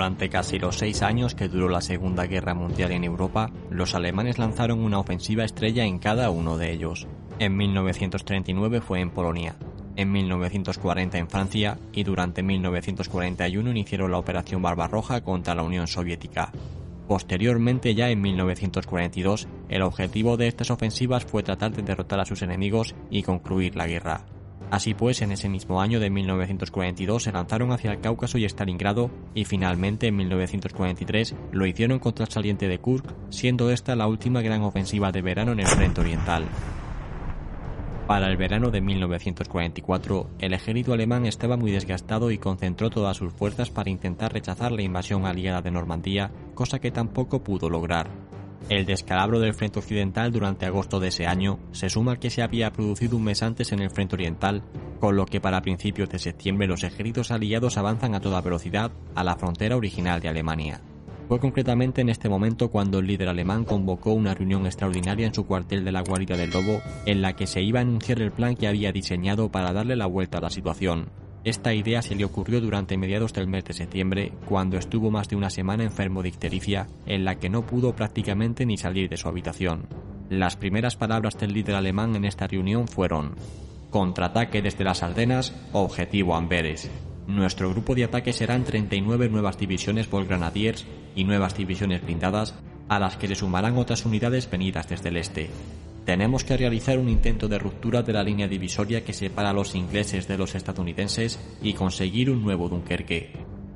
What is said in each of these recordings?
Durante casi los seis años que duró la Segunda Guerra Mundial en Europa, los alemanes lanzaron una ofensiva estrella en cada uno de ellos. En 1939 fue en Polonia, en 1940 en Francia y durante 1941 iniciaron la Operación Barbarroja contra la Unión Soviética. Posteriormente, ya en 1942, el objetivo de estas ofensivas fue tratar de derrotar a sus enemigos y concluir la guerra. Así pues, en ese mismo año de 1942 se lanzaron hacia el Cáucaso y Stalingrado y finalmente en 1943 lo hicieron contra el saliente de Kursk, siendo esta la última gran ofensiva de verano en el frente oriental. Para el verano de 1944, el ejército alemán estaba muy desgastado y concentró todas sus fuerzas para intentar rechazar la invasión aliada de Normandía, cosa que tampoco pudo lograr. El descalabro del frente occidental durante agosto de ese año se suma al que se había producido un mes antes en el frente oriental, con lo que para principios de septiembre los ejércitos aliados avanzan a toda velocidad a la frontera original de Alemania. Fue concretamente en este momento cuando el líder alemán convocó una reunión extraordinaria en su cuartel de la guarida del Lobo, en la que se iba a anunciar el plan que había diseñado para darle la vuelta a la situación. Esta idea se le ocurrió durante mediados del mes de septiembre, cuando estuvo más de una semana enfermo de ictericia, en la que no pudo prácticamente ni salir de su habitación. Las primeras palabras del líder alemán en esta reunión fueron Contraataque desde las Ardenas, objetivo Amberes. Nuestro grupo de ataque serán 39 nuevas divisiones Volgrenadiers y nuevas divisiones blindadas, a las que se sumarán otras unidades venidas desde el este. Tenemos que realizar un intento de ruptura de la línea divisoria que separa a los ingleses de los estadounidenses y conseguir un nuevo Dunkerque.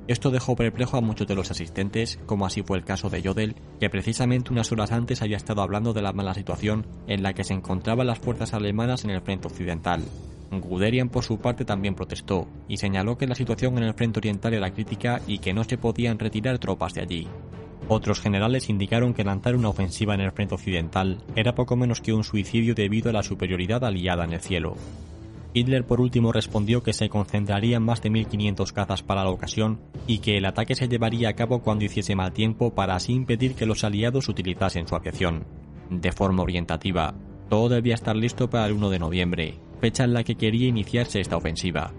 Esto dejó perplejo a muchos de los asistentes, como así fue el caso de Jodel, que precisamente unas horas antes había estado hablando de la mala situación en la que se encontraban las fuerzas alemanas en el frente occidental. Guderian por su parte también protestó y señaló que la situación en el frente oriental era crítica y que no se podían retirar tropas de allí. Otros generales indicaron que lanzar una ofensiva en el frente occidental era poco menos que un suicidio debido a la superioridad aliada en el cielo. Hitler por último respondió que se concentrarían más de 1.500 cazas para la ocasión y que el ataque se llevaría a cabo cuando hiciese mal tiempo para así impedir que los aliados utilizasen su aviación. De forma orientativa, todo debía estar listo para el 1 de noviembre, fecha en la que quería iniciarse esta ofensiva.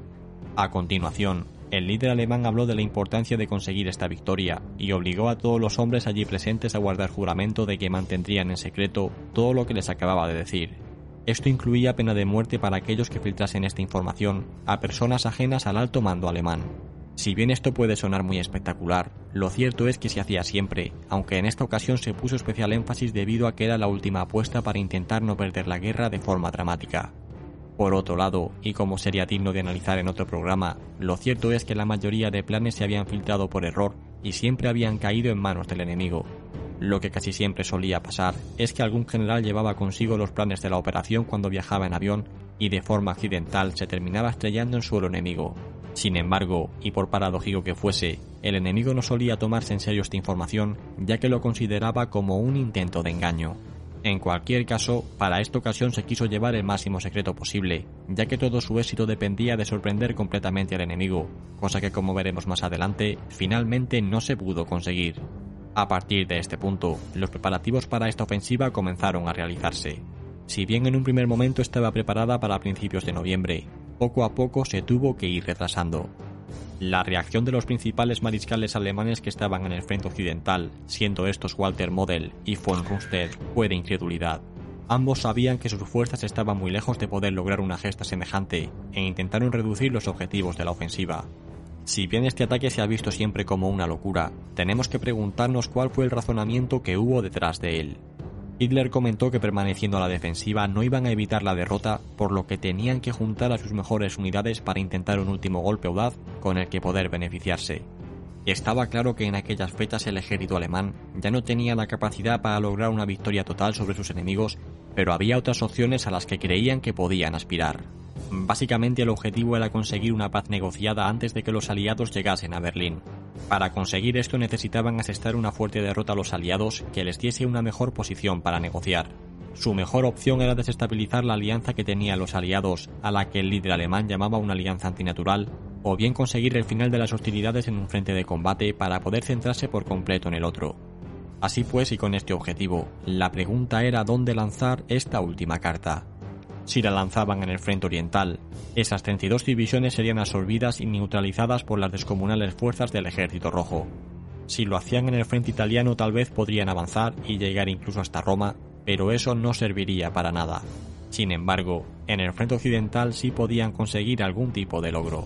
A continuación, el líder alemán habló de la importancia de conseguir esta victoria y obligó a todos los hombres allí presentes a guardar juramento de que mantendrían en secreto todo lo que les acababa de decir. Esto incluía pena de muerte para aquellos que filtrasen esta información a personas ajenas al alto mando alemán. Si bien esto puede sonar muy espectacular, lo cierto es que se hacía siempre, aunque en esta ocasión se puso especial énfasis debido a que era la última apuesta para intentar no perder la guerra de forma dramática. Por otro lado, y como sería digno de analizar en otro programa, lo cierto es que la mayoría de planes se habían filtrado por error y siempre habían caído en manos del enemigo. Lo que casi siempre solía pasar es que algún general llevaba consigo los planes de la operación cuando viajaba en avión y de forma accidental se terminaba estrellando en suelo enemigo. Sin embargo, y por paradójico que fuese, el enemigo no solía tomarse en serio esta información ya que lo consideraba como un intento de engaño. En cualquier caso, para esta ocasión se quiso llevar el máximo secreto posible, ya que todo su éxito dependía de sorprender completamente al enemigo, cosa que como veremos más adelante, finalmente no se pudo conseguir. A partir de este punto, los preparativos para esta ofensiva comenzaron a realizarse. Si bien en un primer momento estaba preparada para principios de noviembre, poco a poco se tuvo que ir retrasando. La reacción de los principales mariscales alemanes que estaban en el frente occidental, siendo estos Walter Model y von Rundstedt, fue de incredulidad. Ambos sabían que sus fuerzas estaban muy lejos de poder lograr una gesta semejante e intentaron reducir los objetivos de la ofensiva. Si bien este ataque se ha visto siempre como una locura, tenemos que preguntarnos cuál fue el razonamiento que hubo detrás de él. Hitler comentó que permaneciendo a la defensiva no iban a evitar la derrota, por lo que tenían que juntar a sus mejores unidades para intentar un último golpe audaz con el que poder beneficiarse. Estaba claro que en aquellas fechas el ejército alemán ya no tenía la capacidad para lograr una victoria total sobre sus enemigos, pero había otras opciones a las que creían que podían aspirar. Básicamente el objetivo era conseguir una paz negociada antes de que los aliados llegasen a Berlín. Para conseguir esto necesitaban asestar una fuerte derrota a los aliados que les diese una mejor posición para negociar. Su mejor opción era desestabilizar la alianza que tenían los aliados, a la que el líder alemán llamaba una alianza antinatural, o bien conseguir el final de las hostilidades en un frente de combate para poder centrarse por completo en el otro. Así pues, y con este objetivo, la pregunta era dónde lanzar esta última carta. Si la lanzaban en el frente oriental, esas 32 divisiones serían absorbidas y neutralizadas por las descomunales fuerzas del Ejército Rojo. Si lo hacían en el frente italiano tal vez podrían avanzar y llegar incluso hasta Roma, pero eso no serviría para nada. Sin embargo, en el frente occidental sí podían conseguir algún tipo de logro.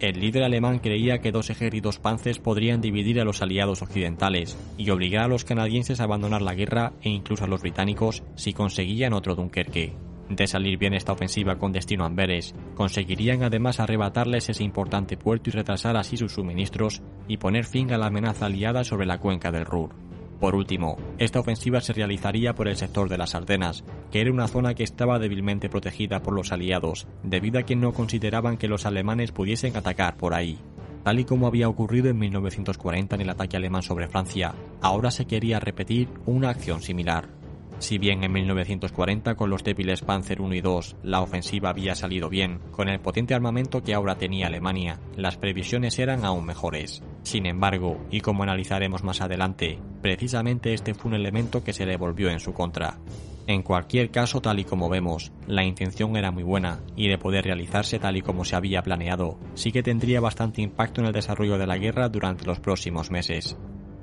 El líder alemán creía que dos ejércitos panzers podrían dividir a los aliados occidentales y obligar a los canadienses a abandonar la guerra e incluso a los británicos si conseguían otro Dunkerque. De salir bien esta ofensiva con destino a Amberes, conseguirían además arrebatarles ese importante puerto y retrasar así sus suministros y poner fin a la amenaza aliada sobre la cuenca del Ruhr. Por último, esta ofensiva se realizaría por el sector de las Ardenas, que era una zona que estaba débilmente protegida por los aliados, debido a que no consideraban que los alemanes pudiesen atacar por ahí. Tal y como había ocurrido en 1940 en el ataque alemán sobre Francia, ahora se quería repetir una acción similar. Si bien en 1940 con los débiles Panzer I y II la ofensiva había salido bien, con el potente armamento que ahora tenía Alemania, las previsiones eran aún mejores. Sin embargo, y como analizaremos más adelante, precisamente este fue un elemento que se le volvió en su contra. En cualquier caso, tal y como vemos, la intención era muy buena y de poder realizarse tal y como se había planeado, sí que tendría bastante impacto en el desarrollo de la guerra durante los próximos meses.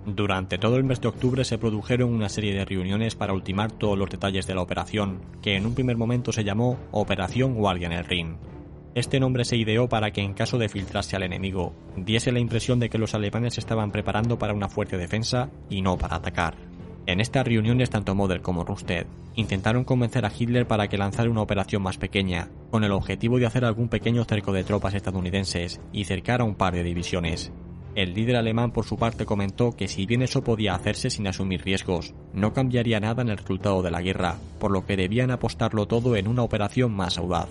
Durante todo el mes de octubre se produjeron una serie de reuniones para ultimar todos los detalles de la operación, que en un primer momento se llamó Operación Guardia en el Rin. Este nombre se ideó para que en caso de filtrarse al enemigo, diese la impresión de que los alemanes estaban preparando para una fuerte defensa y no para atacar. En estas reuniones tanto Model como Rusted intentaron convencer a Hitler para que lanzara una operación más pequeña, con el objetivo de hacer algún pequeño cerco de tropas estadounidenses y cercar a un par de divisiones, el líder alemán por su parte comentó que si bien eso podía hacerse sin asumir riesgos, no cambiaría nada en el resultado de la guerra, por lo que debían apostarlo todo en una operación más audaz.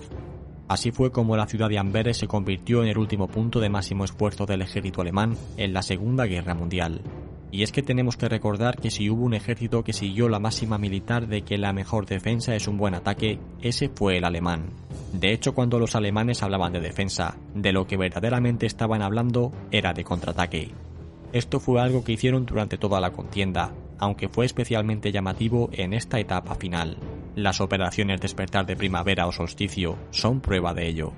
Así fue como la ciudad de Amberes se convirtió en el último punto de máximo esfuerzo del ejército alemán en la Segunda Guerra Mundial. Y es que tenemos que recordar que si hubo un ejército que siguió la máxima militar de que la mejor defensa es un buen ataque, ese fue el alemán. De hecho, cuando los alemanes hablaban de defensa, de lo que verdaderamente estaban hablando era de contraataque. Esto fue algo que hicieron durante toda la contienda, aunque fue especialmente llamativo en esta etapa final. Las operaciones despertar de primavera o solsticio son prueba de ello.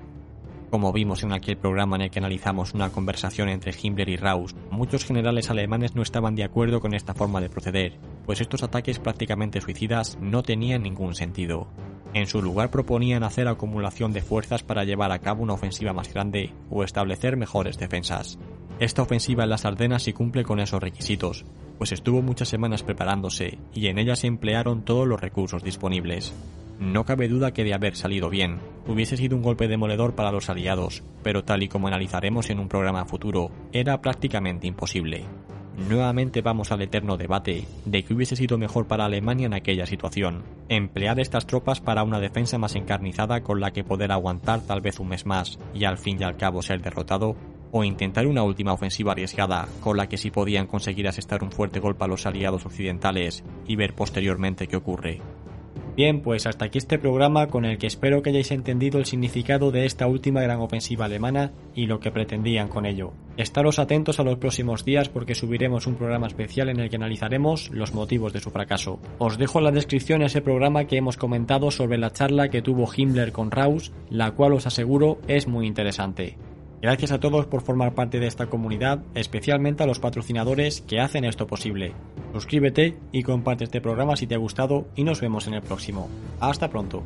Como vimos en aquel programa en el que analizamos una conversación entre Himmler y Raus, muchos generales alemanes no estaban de acuerdo con esta forma de proceder, pues estos ataques prácticamente suicidas no tenían ningún sentido. En su lugar proponían hacer acumulación de fuerzas para llevar a cabo una ofensiva más grande o establecer mejores defensas. Esta ofensiva en las Ardenas sí cumple con esos requisitos, pues estuvo muchas semanas preparándose y en ella se emplearon todos los recursos disponibles. No cabe duda que de haber salido bien, hubiese sido un golpe demoledor para los aliados, pero tal y como analizaremos en un programa futuro, era prácticamente imposible. Nuevamente vamos al eterno debate de que hubiese sido mejor para Alemania en aquella situación, emplear estas tropas para una defensa más encarnizada con la que poder aguantar tal vez un mes más y al fin y al cabo ser derrotado, o intentar una última ofensiva arriesgada con la que sí podían conseguir asestar un fuerte golpe a los aliados occidentales y ver posteriormente qué ocurre. Bien, pues hasta aquí este programa con el que espero que hayáis entendido el significado de esta última gran ofensiva alemana y lo que pretendían con ello. Estaros atentos a los próximos días porque subiremos un programa especial en el que analizaremos los motivos de su fracaso. Os dejo en la descripción ese programa que hemos comentado sobre la charla que tuvo Himmler con Raus, la cual os aseguro es muy interesante. Gracias a todos por formar parte de esta comunidad, especialmente a los patrocinadores que hacen esto posible. Suscríbete y comparte este programa si te ha gustado y nos vemos en el próximo. Hasta pronto.